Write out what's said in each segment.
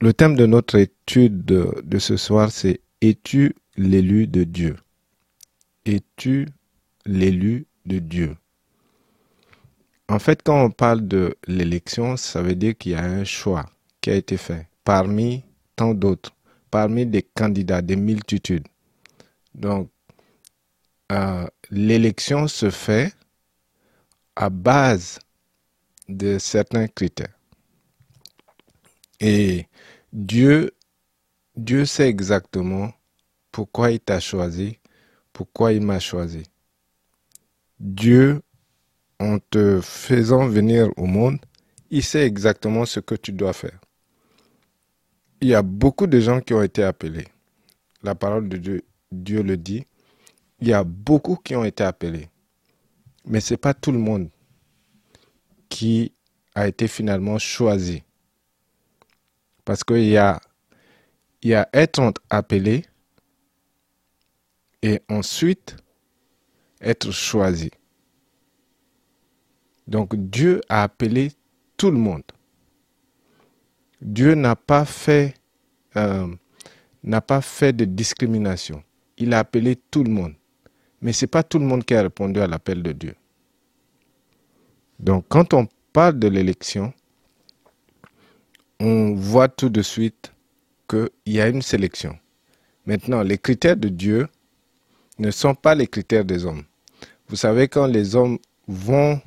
Le thème de notre étude de, ce soir, c'est Es-tu l'élu de Dieu? Es-tu l'élu de Dieu? En fait, quand on parle de l'élection, ça veut dire qu'il y a un choix qui a été fait parmi tant d'autres, parmi des candidats, des multitudes. Donc, euh, l'élection se fait à base de certains critères. Et Dieu, Dieu sait exactement pourquoi il t'a choisi, pourquoi il m'a choisi. Dieu, en te faisant venir au monde, il sait exactement ce que tu dois faire. Il y a beaucoup de gens qui ont été appelés. La parole de Dieu, Dieu le dit. Il y a beaucoup qui ont été appelés. Mais ce n'est pas tout le monde qui a été finalement choisi. Parce qu'il y a, y a être appelé et ensuite être choisi. Donc Dieu a appelé tout le monde. Dieu n'a pas fait euh, n'a pas fait de discrimination. Il a appelé tout le monde. Mais ce n'est pas tout le monde qui a répondu à l'appel de Dieu. Donc quand on parle de l'élection, on voit tout de suite qu'il y a une sélection. Maintenant, les critères de Dieu ne sont pas les critères des hommes. Vous savez, quand les hommes vont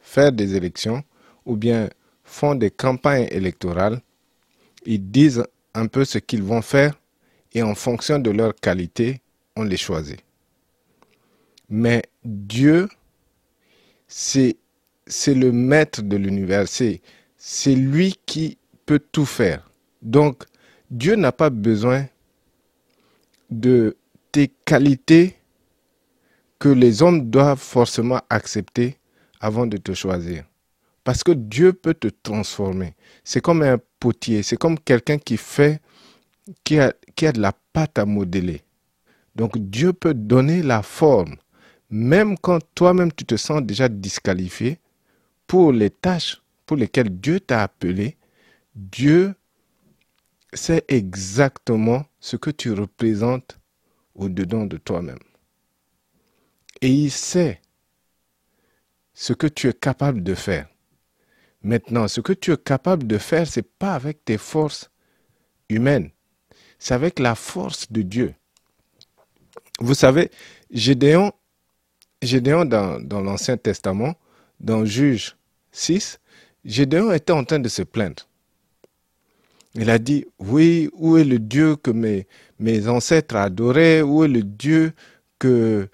faire des élections ou bien font des campagnes électorales, ils disent un peu ce qu'ils vont faire et en fonction de leur qualité, on les choisit. Mais Dieu, c'est le maître de l'univers, c'est lui qui peut tout faire. Donc, Dieu n'a pas besoin de tes qualités que les hommes doivent forcément accepter avant de te choisir. Parce que Dieu peut te transformer. C'est comme un potier, c'est comme quelqu'un qui fait, qui a, a de la pâte à modeler. Donc Dieu peut donner la forme, même quand toi-même tu te sens déjà disqualifié pour les tâches pour lesquelles Dieu t'a appelé, Dieu sait exactement ce que tu représentes au-dedans de toi-même. Et il sait ce que tu es capable de faire. Maintenant, ce que tu es capable de faire, ce n'est pas avec tes forces humaines, c'est avec la force de Dieu. Vous savez, Gédéon, Gédéon dans, dans l'Ancien Testament, dans Juge 6, Gédéon était en train de se plaindre. Il a dit, oui, où est le Dieu que mes, mes ancêtres adoraient, où est le Dieu que,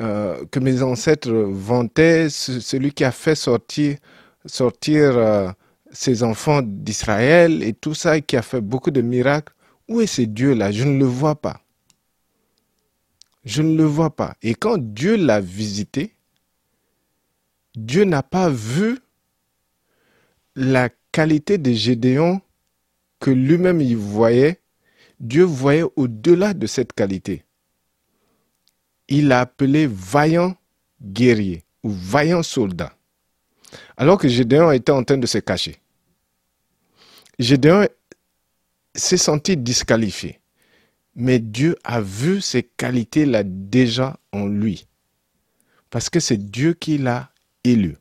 euh, que mes ancêtres vantaient, celui qui a fait sortir, sortir euh, ses enfants d'Israël et tout ça, et qui a fait beaucoup de miracles. Où est ce Dieu-là? Je ne le vois pas. Je ne le vois pas. Et quand Dieu l'a visité, Dieu n'a pas vu la qualité de Gédéon que lui-même il voyait, Dieu voyait au-delà de cette qualité. Il l'a appelé vaillant guerrier ou vaillant soldat. Alors que Gédéon était en train de se cacher. Gédéon s'est senti disqualifié. Mais Dieu a vu ces qualités-là déjà en lui. Parce que c'est Dieu qui l'a élu.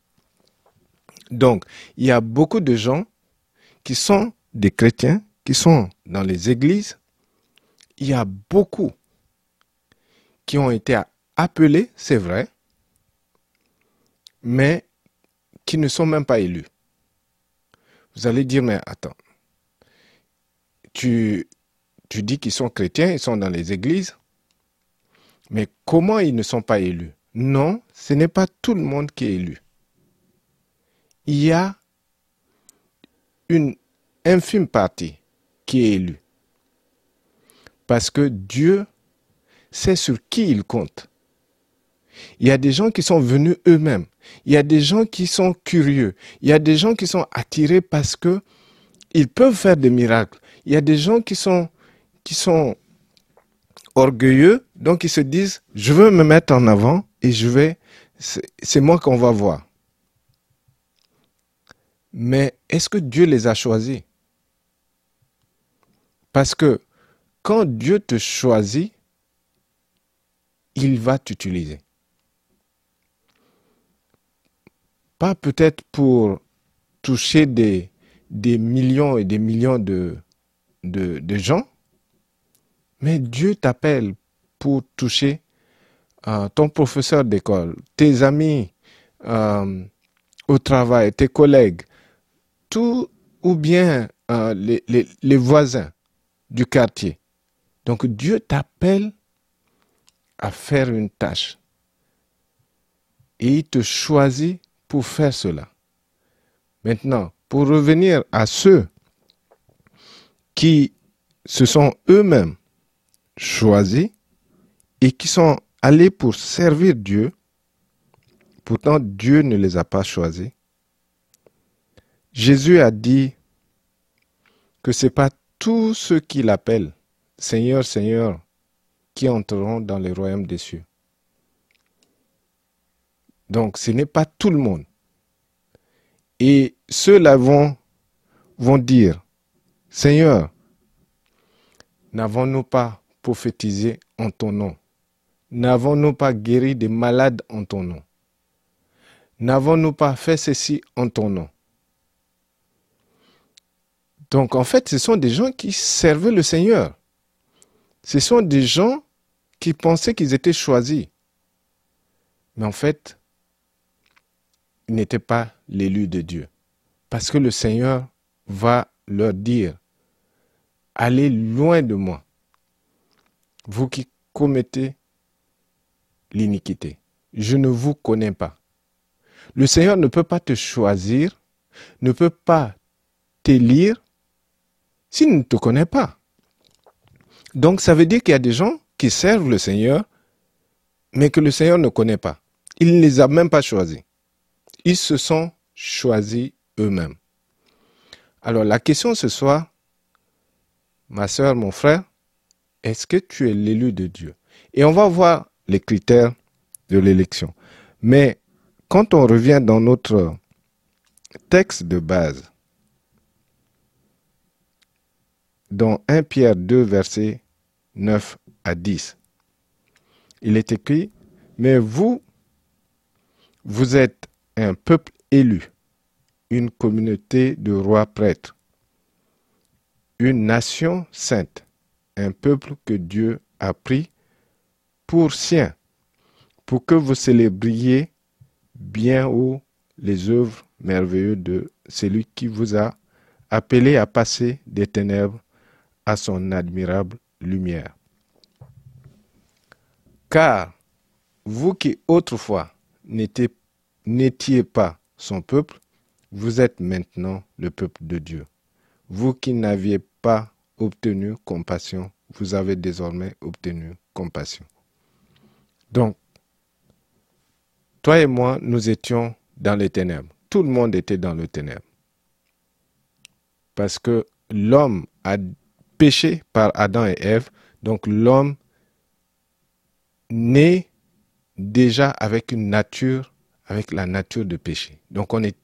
Donc, il y a beaucoup de gens qui sont des chrétiens, qui sont dans les églises. Il y a beaucoup qui ont été appelés, c'est vrai, mais qui ne sont même pas élus. Vous allez dire, mais attends, tu, tu dis qu'ils sont chrétiens, ils sont dans les églises, mais comment ils ne sont pas élus? Non, ce n'est pas tout le monde qui est élu il y a une infime partie qui est élue. Parce que Dieu sait sur qui il compte. Il y a des gens qui sont venus eux-mêmes. Il y a des gens qui sont curieux. Il y a des gens qui sont attirés parce que ils peuvent faire des miracles. Il y a des gens qui sont, qui sont orgueilleux, donc ils se disent, je veux me mettre en avant et je vais, c'est moi qu'on va voir. Mais est-ce que Dieu les a choisis? Parce que quand Dieu te choisit, il va t'utiliser. Pas peut-être pour toucher des, des millions et des millions de, de, gens, mais Dieu t'appelle pour toucher euh, ton professeur d'école, tes amis euh, au travail, tes collègues, tout ou bien euh, les, les voisins du quartier. Donc Dieu t'appelle à faire une tâche et il te choisit pour faire cela. Maintenant, pour revenir à ceux qui se sont eux-mêmes choisis et qui sont allés pour servir Dieu, pourtant Dieu ne les a pas choisis. Jésus a dit que ce n'est pas tous ceux qui l'appellent Seigneur, Seigneur qui entreront dans le royaume des cieux. Donc ce n'est pas tout le monde. Et ceux-là vont, vont dire, Seigneur, n'avons-nous pas prophétisé en ton nom? N'avons-nous pas guéri des malades en ton nom? N'avons-nous pas fait ceci en ton nom? Donc en fait, ce sont des gens qui servaient le Seigneur. Ce sont des gens qui pensaient qu'ils étaient choisis. Mais en fait, ils n'étaient pas l'élu de Dieu. Parce que le Seigneur va leur dire, allez loin de moi, vous qui commettez l'iniquité. Je ne vous connais pas. Le Seigneur ne peut pas te choisir, ne peut pas t'élire s'il ne te connaît pas. Donc ça veut dire qu'il y a des gens qui servent le Seigneur, mais que le Seigneur ne connaît pas. Il ne les a même pas choisis. Ils se sont choisis eux-mêmes. Alors la question ce soir, ma soeur, mon frère, est-ce que tu es l'élu de Dieu? Et on va voir les critères de l'élection. Mais quand on revient dans notre texte de base, dans 1 Pierre 2, verset 9 à 10, il est écrit, mais vous, vous êtes un peuple élu, une communauté de rois prêtres, une nation sainte, un peuple que Dieu a pris pour sien, pour que vous célébriez bien haut les œuvres merveilleuses de celui qui vous a appelé à passer des ténèbres à son admirable lumière. Car vous qui autrefois n'étiez pas son peuple, vous êtes maintenant le peuple de Dieu. Vous qui n'aviez pas obtenu compassion, vous avez désormais obtenu compassion. Donc, toi et moi, nous étions dans les ténèbres. Tout le monde était dans le ténèbre. Parce que l'homme a péché par Adam et Ève. Donc l'homme naît déjà avec une nature, avec la nature de péché. Donc on est,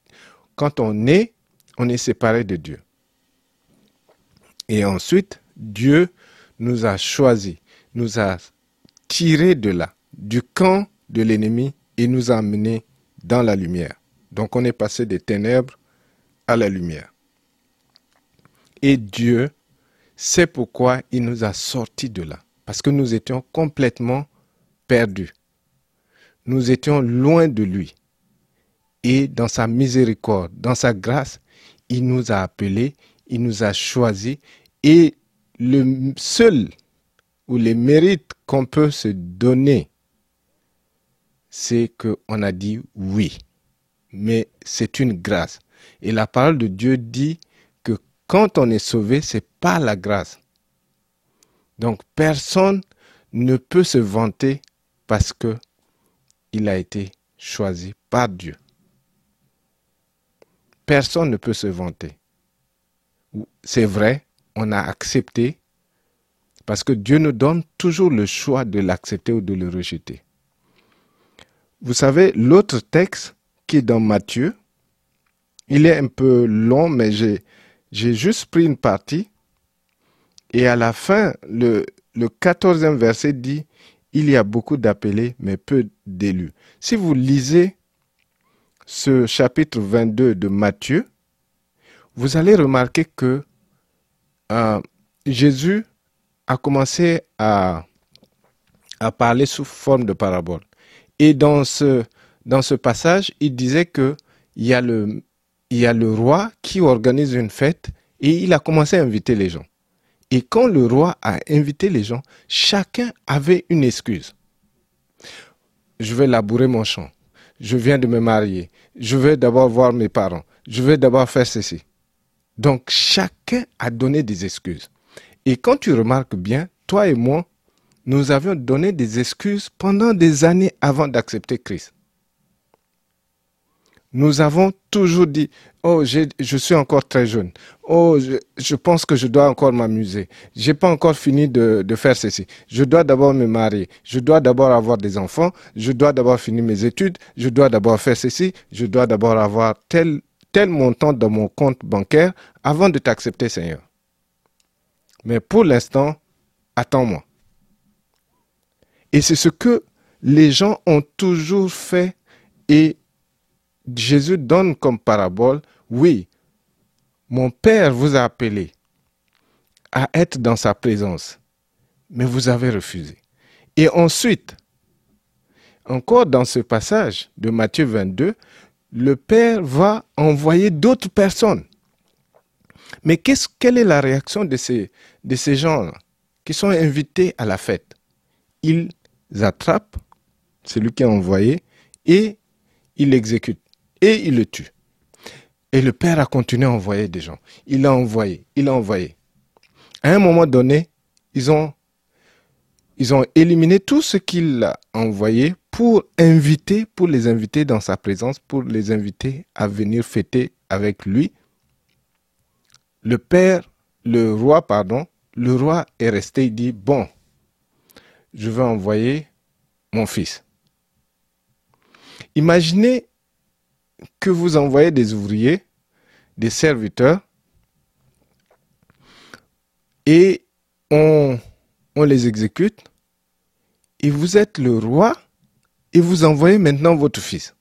quand on naît, on est séparé de Dieu. Et ensuite, Dieu nous a choisis, nous a tirés de là, du camp de l'ennemi et nous a amenés dans la lumière. Donc on est passé des ténèbres à la lumière. Et Dieu c'est pourquoi il nous a sortis de là. Parce que nous étions complètement perdus. Nous étions loin de lui. Et dans sa miséricorde, dans sa grâce, il nous a appelés, il nous a choisis. Et le seul ou les mérites qu'on peut se donner, c'est qu'on a dit oui. Mais c'est une grâce. Et la parole de Dieu dit quand on est sauvé, c'est pas la grâce. Donc personne ne peut se vanter parce que il a été choisi par Dieu. Personne ne peut se vanter. C'est vrai, on a accepté parce que Dieu nous donne toujours le choix de l'accepter ou de le rejeter. Vous savez, l'autre texte qui est dans Matthieu, il est un peu long, mais j'ai j'ai juste pris une partie Et à la fin, le, le 14e verset dit, il y a beaucoup d'appelés, mais peu d'élus. Si vous lisez ce chapitre 22 de Matthieu, vous allez remarquer que euh, Jésus a commencé à, à parler sous forme de parabole. Et dans ce, dans ce passage, il disait que il y, a le, il y a le roi qui organise une fête et il a commencé à inviter les gens. Et quand le roi a invité les gens, chacun avait une excuse. Je vais labourer mon champ. Je viens de me marier. Je vais d'abord voir mes parents. Je vais d'abord faire ceci. Donc chacun a donné des excuses. Et quand tu remarques bien, toi et moi, nous avions donné des excuses pendant des années avant d'accepter Christ. Nous avons toujours dit, oh, je suis encore très jeune. Oh, je, pense que je dois encore m'amuser. J'ai pas encore fini de, de, faire ceci. Je dois d'abord me marier. Je dois d'abord avoir des enfants. Je dois d'abord finir mes études. Je dois d'abord faire ceci. Je dois d'abord avoir tel, tel montant dans mon compte bancaire avant de t'accepter, Seigneur. Mais pour l'instant, attends-moi. Et c'est ce que les gens ont toujours fait et Jésus donne comme parabole, oui, mon Père vous a appelé à être dans sa présence, mais vous avez refusé. Et ensuite, encore dans ce passage de Matthieu 22, le Père va envoyer d'autres personnes. Mais quelle est la réaction de ces, de ces gens qui sont invités à la fête? Ils attrapent celui qui a envoyé et ils l'exécutent et il le tue. Et le père a continué à envoyer des gens. Il a envoyé, il a envoyé. À un moment donné, ils ont, éliminé tout ce qu'il a envoyé pour inviter, pour les inviter dans sa présence, pour les inviter à venir fêter avec lui. Le père, le roi, pardon, le roi est resté, il dit, bon, je vais envoyer mon fils. Imaginez que vous envoyez des ouvriers, des serviteurs, et on, les exécute, et vous êtes le roi, et vous envoyez maintenant votre fils.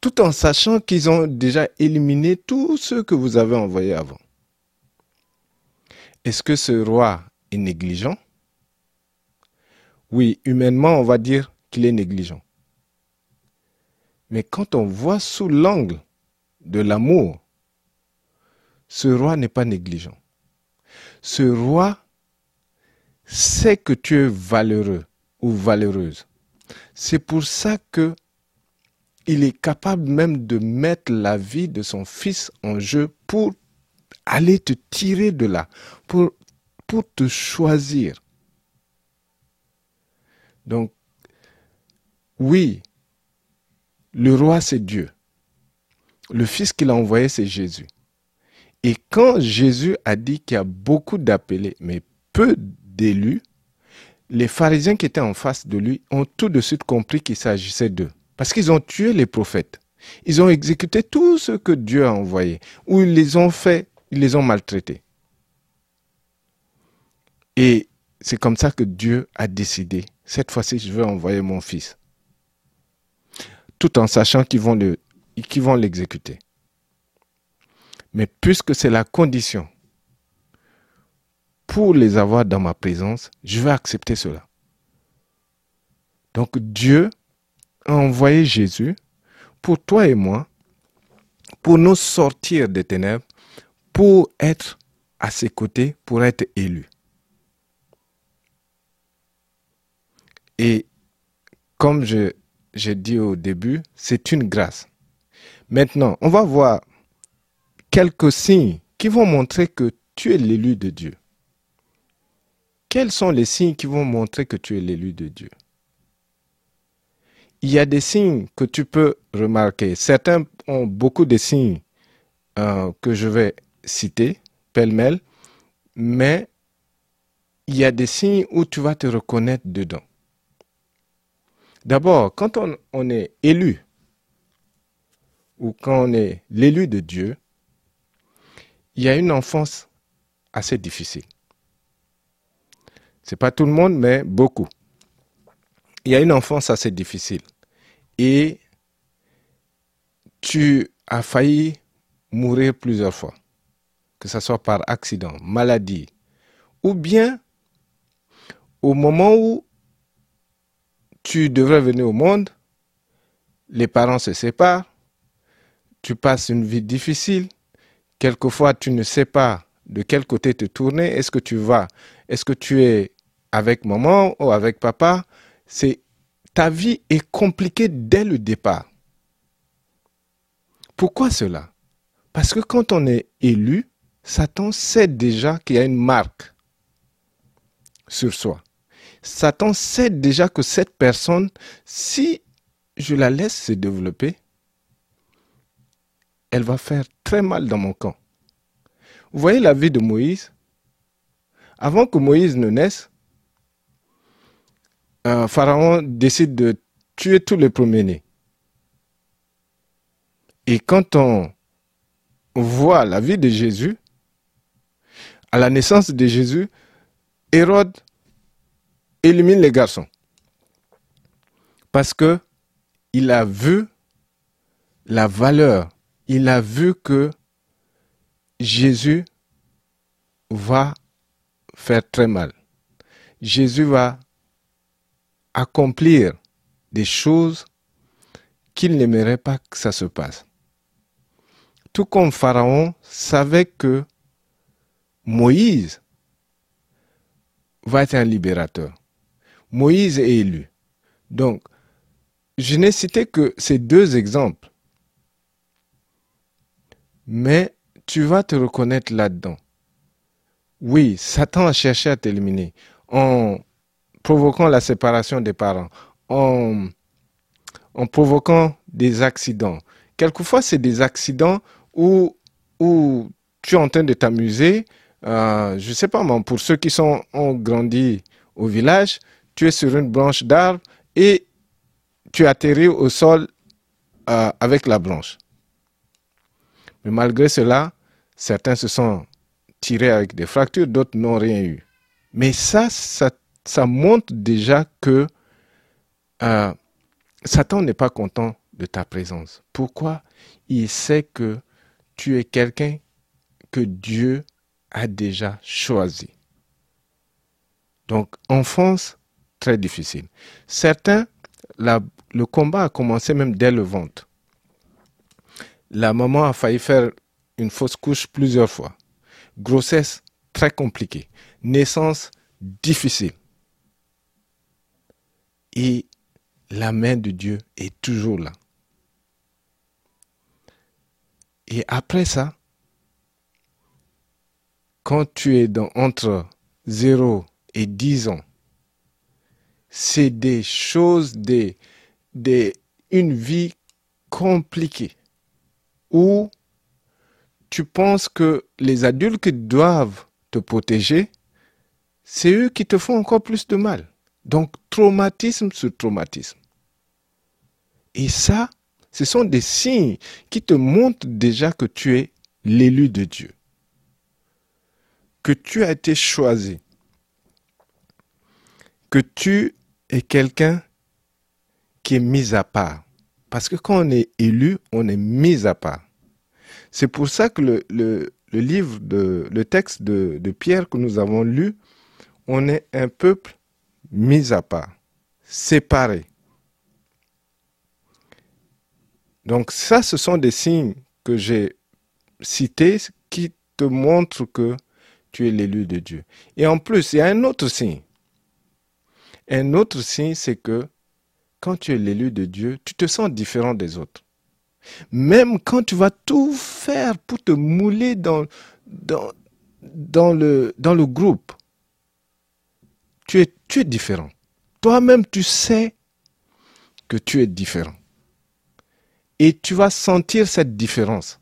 Tout en sachant qu'ils ont déjà éliminé tous ceux que vous avez envoyés avant. Est-ce que ce roi est négligent? Oui, humainement, on va dire qu'il est négligent. Mais quand on voit sous l'angle de l'amour, ce roi n'est pas négligent. Ce roi sait que tu es valeureux ou valeureuse. C'est pour ça que il est capable même de mettre la vie de son fils en jeu pour aller te tirer de là, pour, pour te choisir. Donc, oui, le roi, c'est Dieu. Le fils qu'il a envoyé, c'est Jésus. Et quand Jésus a dit qu'il y a beaucoup d'appelés, mais peu d'élus, les pharisiens qui étaient en face de lui ont tout de suite compris qu'il s'agissait d'eux. Parce qu'ils ont tué les prophètes. Ils ont exécuté tout ce que Dieu a envoyé, ou ils les ont fait, ils les ont maltraités. Et c'est comme ça que Dieu a décidé, cette fois-ci, je vais envoyer mon fils tout en sachant qu'ils vont l'exécuter. Mais puisque c'est la condition pour les avoir dans ma présence, je vais accepter cela. Donc Dieu a envoyé Jésus pour toi et moi, pour nous sortir des ténèbres, pour être à ses côtés, pour être élus. Et comme je j'ai dit au début, c'est une grâce. Maintenant, on va voir quelques signes qui vont montrer que tu es l'élu de Dieu. Quels sont les signes qui vont montrer que tu es l'élu de Dieu? Il y a des signes que tu peux remarquer. Certains ont beaucoup de signes euh, que je vais citer pêle-mêle, mais il y a des signes où tu vas te reconnaître dedans. D'abord, quand on, est élu, ou quand on est l'élu de Dieu, il y a une enfance assez difficile. C'est pas tout le monde, mais beaucoup. Il y a une enfance assez difficile. Et tu as failli mourir plusieurs fois, que ce soit par accident, maladie, ou bien au moment où tu devrais venir au monde, les parents se séparent, tu passes une vie difficile, quelquefois tu ne sais pas de quel côté te tourner, est-ce que tu vas, est-ce que tu es avec maman ou avec papa, c'est ta vie est compliquée dès le départ. Pourquoi cela? Parce que quand on est élu, Satan sait déjà qu'il y a une marque sur soi. Satan sait déjà que cette personne, si je la laisse se développer, elle va faire très mal dans mon camp. Vous voyez la vie de Moïse? Avant que Moïse ne naisse, un Pharaon décide de tuer tous les premiers-nés. Et quand on voit la vie de Jésus, à la naissance de Jésus, Hérode élimine les garçons. Parce que il a vu la valeur, il a vu que Jésus va faire très mal. Jésus va accomplir des choses qu'il n'aimerait pas que ça se passe. Tout comme Pharaon savait que Moïse va être un libérateur. Moïse est élu. Donc, je n'ai cité que ces deux exemples. Mais tu vas te reconnaître là-dedans. Oui, Satan a cherché à t'éliminer en provoquant la séparation des parents, en, provoquant des accidents. Quelquefois, c'est des accidents où, où tu es en train de t'amuser. Euh, je ne sais pas, pour ceux qui sont, ont grandi au village, tu es sur une branche d'arbre et tu atterris au sol euh, avec la branche. Mais malgré cela, certains se sont tirés avec des fractures, d'autres n'ont rien eu. Mais ça, ça, montre déjà que euh, Satan n'est pas content de ta présence. Pourquoi? Il sait que tu es quelqu'un que Dieu a déjà choisi. Donc, enfance, très difficile. Certains, le combat a commencé même dès le ventre. La maman a failli faire une fausse couche plusieurs fois. Grossesse très compliquée. Naissance difficile. Et la main de Dieu est toujours là. Et après ça, quand tu es dans, entre 0 et 10 ans, c'est des choses, des, des, une vie compliquée où tu penses que les adultes qui doivent te protéger, c'est eux qui te font encore plus de mal. Donc, traumatisme sur traumatisme. Et ça, ce sont des signes qui te montrent déjà que tu es l'élu de Dieu. Que tu as été choisi. Que tu est quelqu'un qui est mis à part. Parce que quand on est élu, on est mis à part. C'est pour ça que le, livre, le texte de Pierre que nous avons lu, on est un peuple mis à part, séparé. Donc ça, ce sont des signes que j'ai cités qui te montrent que tu es l'élu de Dieu. Et en plus, il y a un autre signe. Un autre signe, c'est que quand tu es l'élu de Dieu, tu te sens différent des autres. Même quand tu vas tout faire pour te mouler dans, dans, le, dans le groupe, tu es, tu es différent. Toi-même, tu sais que tu es différent. Et tu vas sentir cette différence.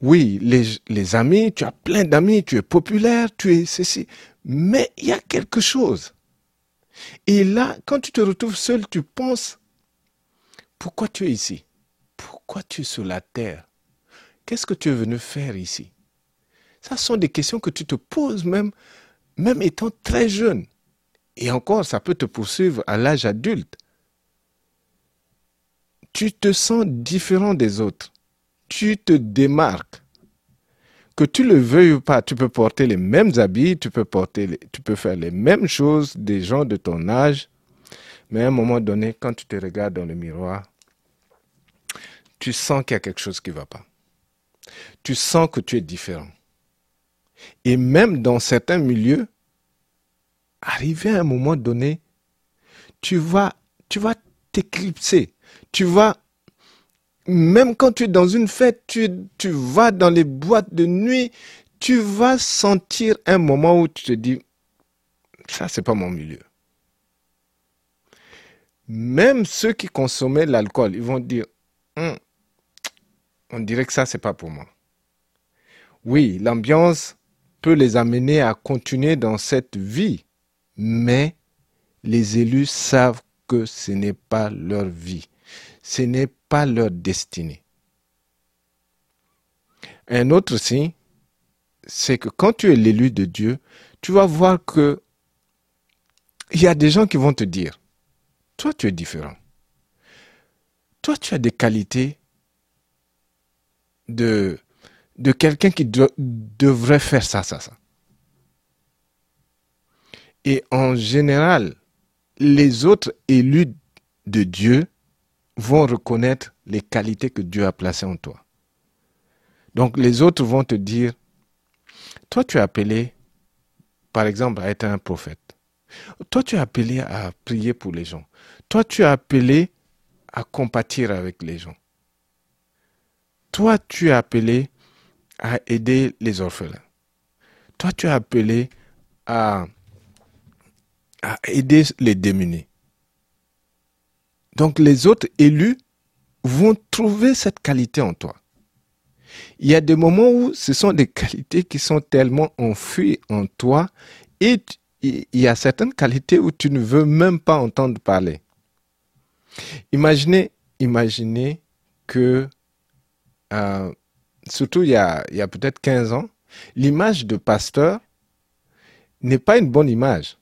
Oui, les, les amis, tu as plein d'amis, tu es populaire, tu es ceci. Mais il y a quelque chose. Et là, quand tu te retrouves seul, tu penses, pourquoi tu es ici? Pourquoi tu es sur la terre? Qu'est-ce que tu es venu faire ici? Ça sont des questions que tu te poses même, même étant très jeune. Et encore, ça peut te poursuivre à l'âge adulte. Tu te sens différent des autres. Tu te démarques. Que tu le veuilles ou pas, tu peux porter les mêmes habits, tu peux, porter tu peux faire les mêmes choses des gens de ton âge. Mais à un moment donné, quand tu te regardes dans le miroir, tu sens qu'il y a quelque chose qui ne va pas. Tu sens que tu es différent. Et même dans certains milieux, arrivé à un moment donné, tu vas, tu vas t'éclipser. Tu vas, même quand tu es dans une fête, tu, tu vas dans les boîtes de nuit, tu vas sentir un moment où tu te dis, ça, c'est pas mon milieu. Même ceux qui consommaient l'alcool, ils vont dire, hum, on dirait que ça, c'est pas pour moi. Oui, l'ambiance peut les amener à continuer dans cette vie, mais les élus savent que ce n'est pas leur vie, ce n'est pas leur destinée. Un autre signe, c'est que quand tu es l'élu de Dieu, tu vas voir que il y a des gens qui vont te dire, toi tu es différent. Toi tu as des qualités de, de quelqu'un qui devrait faire ça, ça, ça. Et en général, les autres élus de Dieu vont reconnaître les qualités que Dieu a placées en toi. Donc les autres vont te dire, toi tu es appelé, par exemple, à être un prophète. Toi tu es appelé à prier pour les gens. Toi tu es appelé à compatir avec les gens. Toi tu es appelé à aider les orphelins. Toi tu es appelé à à aider les démunis. Donc les autres élus vont trouver cette qualité en toi. Il y a des moments où ce sont des qualités qui sont tellement enfuies en toi et il y a certaines qualités où tu ne veux même pas entendre parler. Imaginez, imaginez que, euh, surtout il y a, il y a peut-être 15 ans, l'image de pasteur n'est pas une bonne image.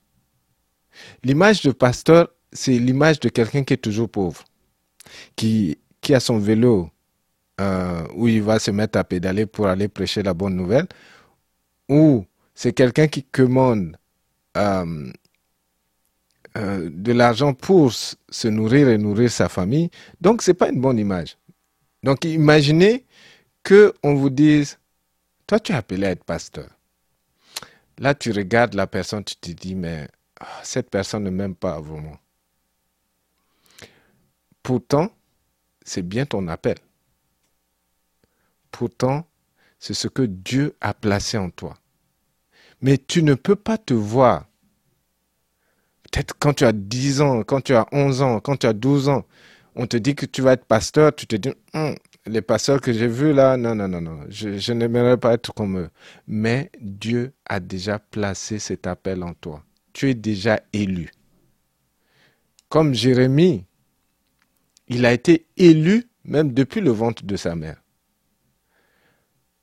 L'image de pasteur, c'est l'image de quelqu'un qui est toujours pauvre, qui, a son vélo euh, où il va se mettre à pédaler pour aller prêcher la bonne nouvelle, ou c'est quelqu'un qui commande euh, euh, de l'argent pour se nourrir et nourrir sa famille. Donc, ce n'est pas une bonne image. Donc, imaginez qu'on vous dise, toi, tu es appelé à être pasteur. Là, tu regardes la personne, tu te dis, mais ah, cette personne ne m'aime pas vraiment. Pourtant, c'est bien ton appel. Pourtant, c'est ce que Dieu a placé en toi. Mais tu ne peux pas te voir. Peut-être quand tu as 10 ans, quand tu as 11 ans, quand tu as 12 ans, on te dit que tu vas être pasteur, tu te dis, hum, les pasteurs que j'ai vus là, non, non, non, non, je, je n'aimerais pas être comme eux. Mais Dieu a déjà placé cet appel en toi tu es déjà élu. Comme Jérémie, il a été élu même depuis le ventre de sa mère.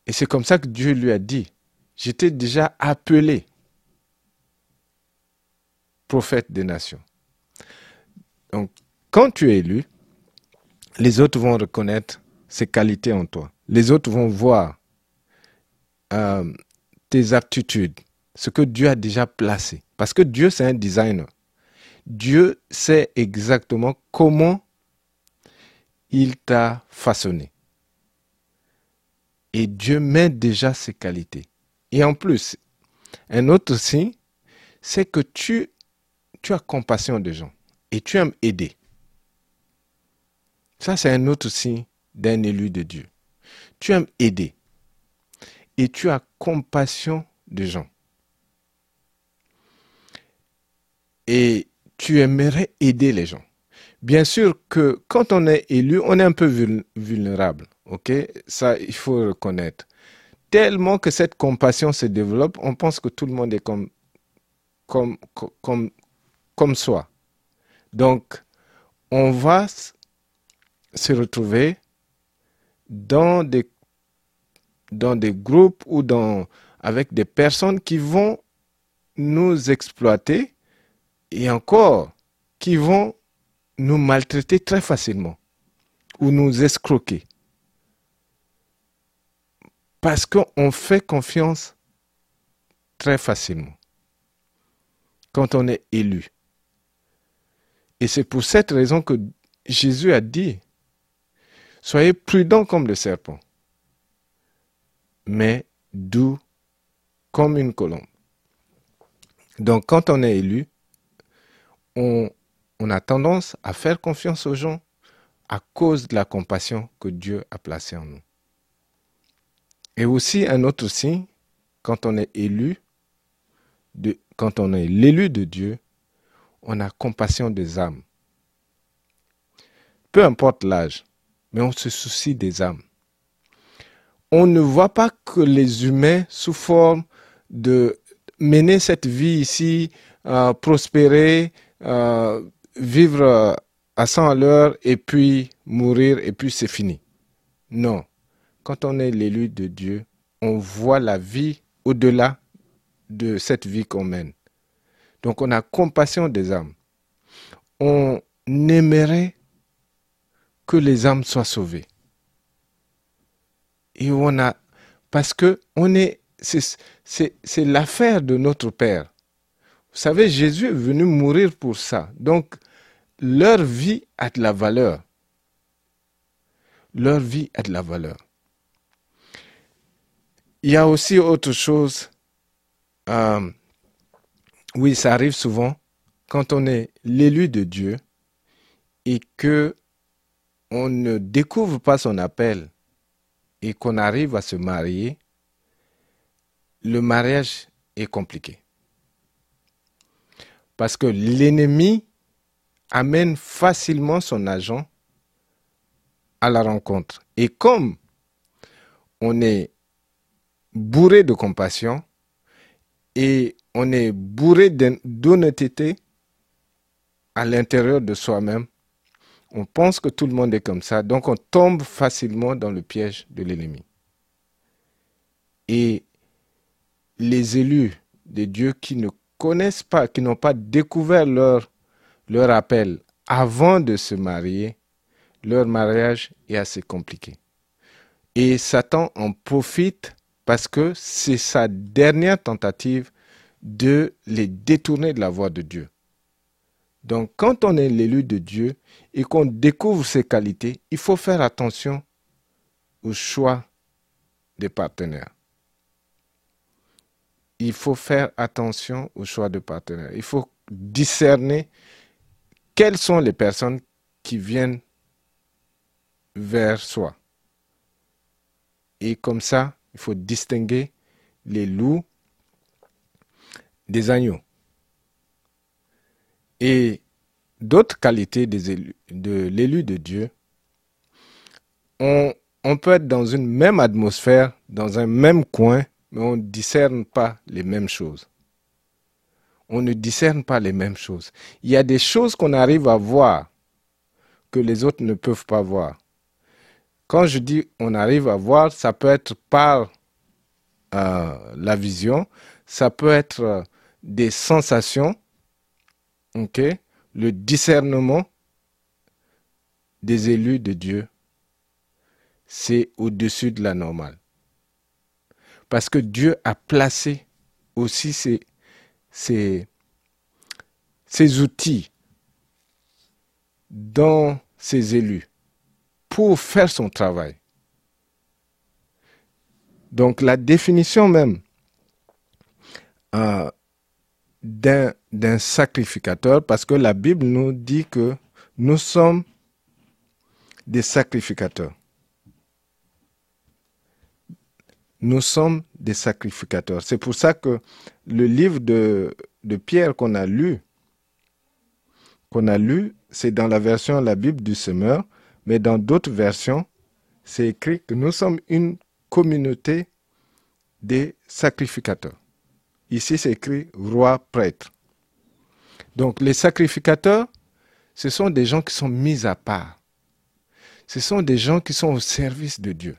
Et c'est comme ça que Dieu lui a dit, j'étais déjà appelé prophète des nations. Donc, quand tu es élu, les autres vont reconnaître ces qualités en toi. Les autres vont voir euh, tes aptitudes, ce que Dieu a déjà placé. Parce que Dieu, c'est un designer. Dieu sait exactement comment il t'a façonné. Et Dieu met déjà ses qualités. Et en plus, un autre signe, c'est que tu, as compassion des gens et tu aimes aider. Ça, c'est un autre signe d'un élu de Dieu. Tu aimes aider et tu as compassion des gens. et tu aimerais aider les gens. Bien sûr que quand on est élu, on est un peu vulnérable, ok? Ça, il faut reconnaître. Tellement que cette compassion se développe, on pense que tout le monde est comme, comme, comme, comme soi. Donc, on va se retrouver dans des, dans des groupes ou dans, avec des personnes qui vont nous exploiter et encore qui vont nous maltraiter très facilement ou nous escroquer. Parce qu'on fait confiance très facilement quand on est élu. Et c'est pour cette raison que Jésus a dit, soyez prudents comme le serpent, mais doux comme une colombe. Donc quand on est élu, on, on a tendance à faire confiance aux gens à cause de la compassion que Dieu a placée en nous. Et aussi un autre signe, quand on est élu, quand on est l'élu de Dieu, on a compassion des âmes. Peu importe l'âge, mais on se soucie des âmes. On ne voit pas que les humains sous forme de mener cette vie ici, euh, prospérer, euh, vivre à 100 à l'heure et puis mourir et puis c'est fini. Non. Quand on est l'élu de Dieu, on voit la vie au-delà de cette vie qu'on mène. Donc on a compassion des âmes. On aimerait que les âmes soient sauvées. Et on a parce que c'est l'affaire de notre Père. Vous savez, Jésus est venu mourir pour ça. Donc leur vie a de la valeur. Leur vie a de la valeur. Il y a aussi autre chose. Euh, oui, ça arrive souvent quand on est l'élu de Dieu et que on ne découvre pas son appel et qu'on arrive à se marier, le mariage est compliqué. Parce que l'ennemi amène facilement son agent à la rencontre. Et comme on est bourré de compassion et on est bourré d'honnêteté à l'intérieur de soi-même, on pense que tout le monde est comme ça, donc on tombe facilement dans le piège de l'ennemi. Et les élus de Dieu qui ne connaissent pas, qui n'ont pas découvert leur, leur appel avant de se marier, leur mariage est assez compliqué. Et Satan en profite parce que c'est sa dernière tentative de les détourner de la voie de Dieu. Donc quand on est l'élu de Dieu et qu'on découvre ses qualités, il faut faire attention au choix des partenaires. Il faut faire attention au choix de partenaires. Il faut discerner quelles sont les personnes qui viennent vers soi? Et comme ça, il faut distinguer les loups des agneaux. Et d'autres qualités de l'élu de Dieu, on peut être dans une même atmosphère, dans un même coin, mais on ne discerne pas les mêmes choses. On ne discerne pas les mêmes choses. Il y a des choses qu'on arrive à voir que les autres ne peuvent pas voir. Quand je dis on arrive à voir, ça peut être par euh, la vision, ça peut être euh, des sensations, le discernement des élus de Dieu, c'est au-dessus de la normale. Parce que Dieu a placé aussi ces, ces, ces outils dans ses élus pour faire son travail. Donc la définition même euh, d'un sacrificateur, parce que la Bible nous dit que nous sommes des sacrificateurs. Nous sommes des sacrificateurs. C'est pour ça que le livre de, Pierre qu'on a lu, qu'on a lu, c'est dans la version la Bible du semeur, mais dans d'autres versions, c'est écrit que nous sommes une communauté des sacrificateurs. Ici, c'est écrit roi prêtre. Donc, les sacrificateurs, ce sont des gens qui sont mis à part. Ce sont des gens qui sont au service de Dieu.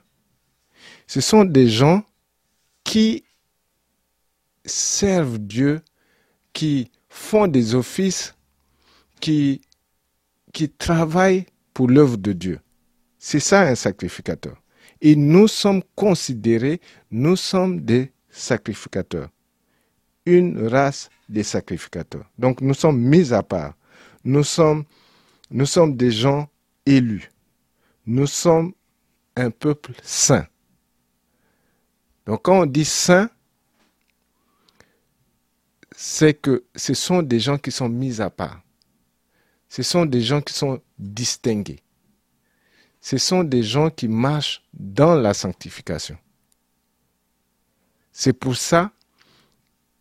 Ce sont des gens qui servent Dieu, qui font des offices, qui, travaillent pour l'œuvre de Dieu. C'est ça un sacrificateur. Et nous sommes considérés, nous sommes des sacrificateurs. Une race des sacrificateurs. Donc nous sommes mis à part. Nous sommes des gens élus. Nous sommes un peuple saint. Donc quand on dit saint, c'est que ce sont des gens qui sont mis à part. Ce sont des gens qui sont distingués. Ce sont des gens qui marchent dans la sanctification. C'est pour ça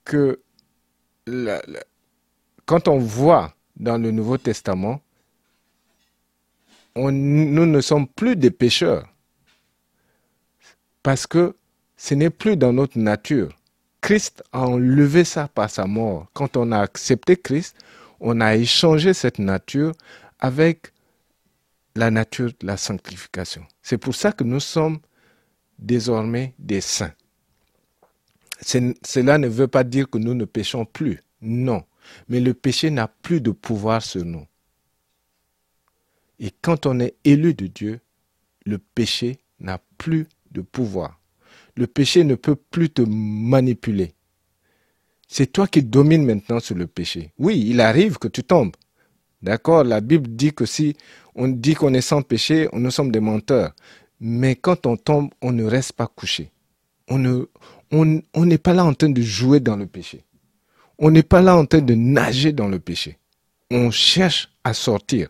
que quand on voit dans le Nouveau Testament, nous ne sommes plus des pécheurs. Parce que ce n'est plus dans notre nature. Christ a enlevé ça par sa mort. Quand on a accepté Christ, on a échangé cette nature avec la nature de la sanctification. C'est pour ça que nous sommes désormais des saints. Cela ne veut pas dire que nous ne péchons plus. Non. Mais le péché n'a plus de pouvoir sur nous. Et quand on est élu de Dieu, le péché n'a plus de pouvoir. Le péché ne peut plus te manipuler. C'est toi qui domines maintenant sur le péché. Oui, il arrive que tu tombes. D'accord? La Bible dit que si on dit qu'on est sans péché, nous sommes des menteurs. Mais quand on tombe, on ne reste pas couché. On ne, on n'est pas là en train de jouer dans le péché. On n'est pas là en train de nager dans le péché. On cherche à sortir.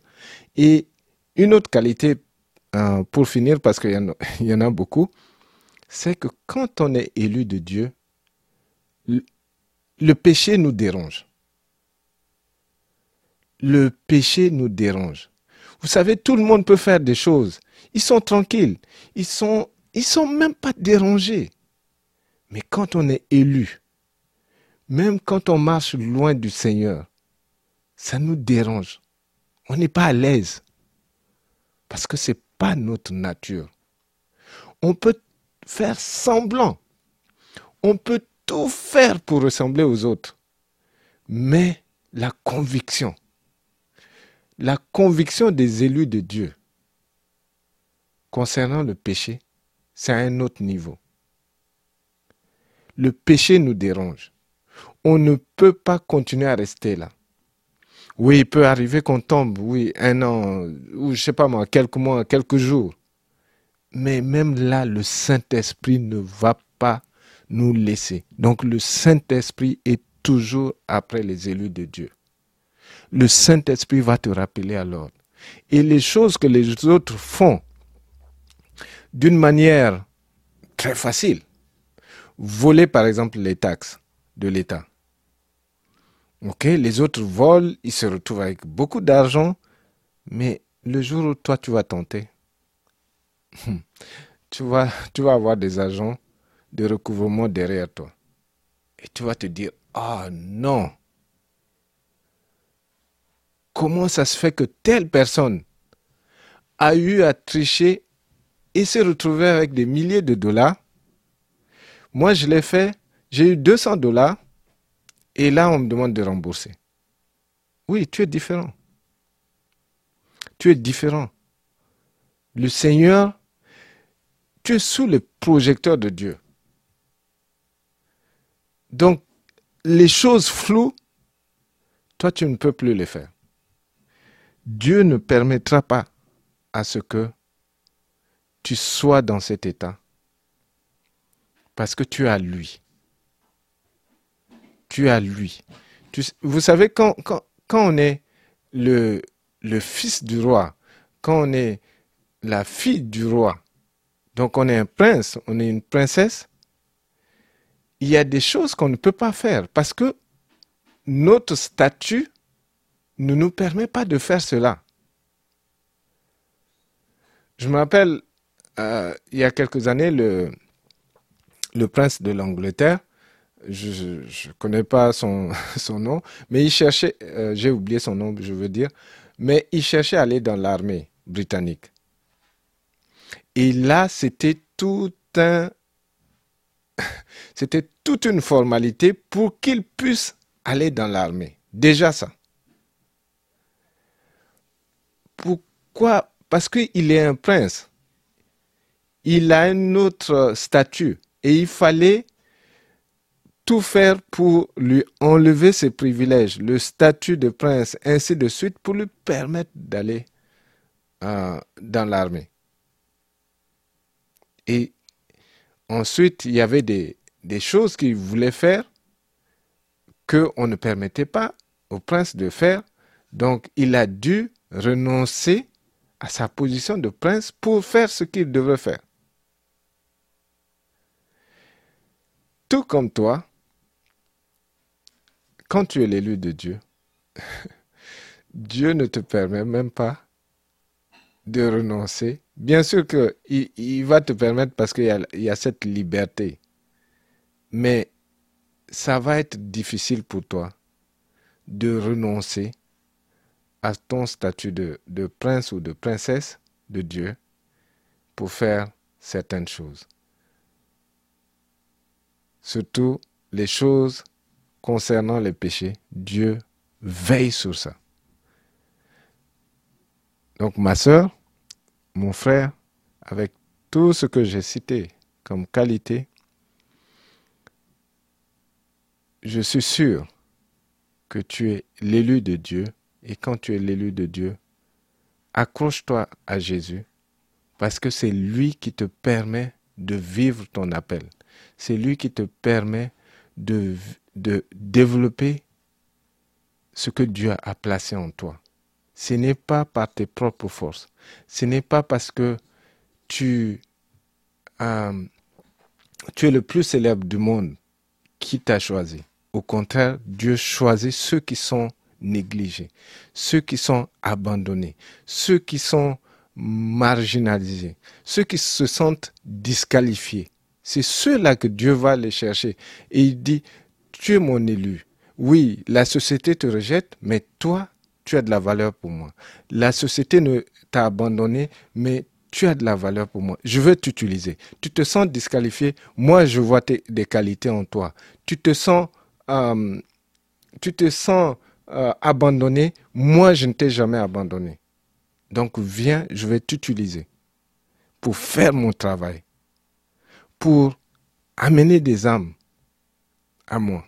Et une autre qualité, euh, pour finir, parce qu'il y, en a beaucoup, c'est que quand on est élu de Dieu, le, péché nous dérange. Le péché nous dérange. Vous savez, tout le monde peut faire des choses. Ils sont tranquilles. Ils sont, ils sont même pas dérangés. Mais quand on est élu, même quand on marche loin du Seigneur, ça nous dérange. On n'est pas à l'aise. Parce que ce n'est pas notre nature. On peut faire semblant. On peut tout faire pour ressembler aux autres. Mais la conviction, la conviction des élus de Dieu concernant le péché, c'est à un autre niveau le péché nous dérange. On ne peut pas continuer à rester là. Oui, il peut arriver qu'on tombe, oui, un an, ou je sais pas moi, quelques mois, quelques jours. Mais même là, le Saint-Esprit ne va pas nous laisser. Donc le Saint-Esprit est toujours après les élus de Dieu. Le Saint-Esprit va te rappeler à l'ordre. Et les choses que les autres font d'une manière très facile, voler par exemple les taxes de l'État. Ok, les autres volent, ils se retrouvent avec beaucoup d'argent, mais le jour où toi tu vas tenter, tu vas, tu vas avoir des agents de recouvrement derrière toi. Et tu vas te dire, ah non, comment ça se fait que telle personne a eu à tricher et s'est retrouvé avec des milliers de dollars? Moi, je l'ai fait, j'ai eu 200 dollars et là, on me demande de rembourser. Oui, tu es différent. Tu es différent. Le Seigneur, tu es sous le projecteur de Dieu. Donc, les choses floues, toi, tu ne peux plus les faire. Dieu ne permettra pas à ce que tu sois dans cet état parce que tu as lui. Tu as lui. vous savez, quand, on est le, le fils du roi, quand on est la fille du roi, donc on est un prince, on est une princesse, il y a des choses qu'on ne peut pas faire parce que notre statut ne nous permet pas de faire cela. Je me rappelle, euh, il y a quelques années, le, prince de l'Angleterre, je ne connais pas son, son nom, mais il cherchait, euh, j'ai oublié son nom, je veux dire, mais il cherchait à aller dans l'armée britannique. Et là, c'était tout un, C'était toute une formalité pour qu'il puisse aller dans l'armée. Déjà ça. Pourquoi? Parce qu'il est un prince. Il a un autre statut. Et il fallait tout faire pour lui enlever ses privilèges, le statut de prince, ainsi de suite, pour lui permettre d'aller euh, dans l'armée. Et ensuite, il y avait des, choses qu'il voulait faire qu'on ne permettait pas au prince de faire. Donc, il a dû renoncer à sa position de prince pour faire ce qu'il devrait faire. Tout comme toi, quand tu es l'élu de Dieu, Dieu ne te permet même pas de renoncer. Bien sûr qu'il il va te permettre parce qu'il y, a cette liberté. Mais ça va être difficile pour toi de renoncer à ton statut de, de prince ou de princesse de Dieu pour faire certaines choses. Surtout les choses concernant les péchés, Dieu veille sur ça. Donc ma soeur, mon frère, avec tout ce que j'ai cité comme qualité, je suis sûr que tu es l'élu de Dieu et quand tu es l'élu de Dieu, accroche-toi à Jésus parce que c'est lui qui te permet de vivre ton appel. C'est lui qui te permet de, de développer ce que Dieu a placé en toi. Ce n'est pas par tes propres forces. Ce n'est pas parce que tu, euh, tu es le plus célèbre du monde qui t'a choisi. Au contraire, Dieu choisit ceux qui sont négligés, ceux qui sont abandonnés, ceux qui sont marginalisés, ceux qui se sentent disqualifiés. C'est ceux-là que Dieu va les chercher. Et il dit, tu es mon élu. Oui, la société te rejette, mais toi, tu as de la valeur pour moi. La société ne t'a abandonné, mais tu as de la valeur pour moi. Je veux t'utiliser. Tu te sens disqualifié, moi je vois des qualités en toi. Tu te sens euh, tu te sens euh, abandonné, moi je ne t'ai jamais abandonné. Donc viens, je vais t'utiliser pour faire mon travail, pour amener des âmes à moi.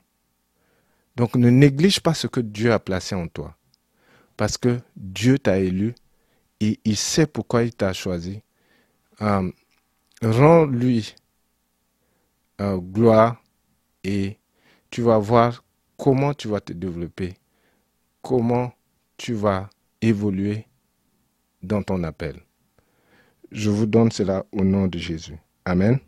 Donc ne néglige pas ce que Dieu a placé en toi, parce que Dieu t'a élu et il sait pourquoi il t'a choisi. Euh, Rends-lui gloire et tu vas voir comment tu vas te développer, comment tu vas évoluer dans ton appel. Je vous donne cela au nom de Jésus. Amen.